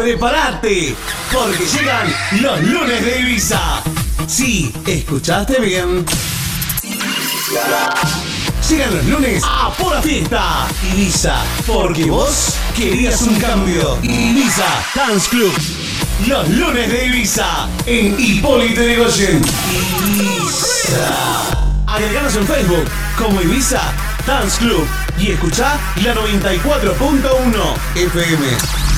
Prepárate, porque llegan los lunes de Ibiza. Sí, escuchaste bien. Llegan los lunes a pura fiesta. Ibiza, porque vos querías un cambio. Ibiza Dance Club. Los lunes de Ibiza en Hipólito Yrigoyen. Ibiza. Agreganos en Facebook como Ibiza Dance Club y escucha la 94.1 FM.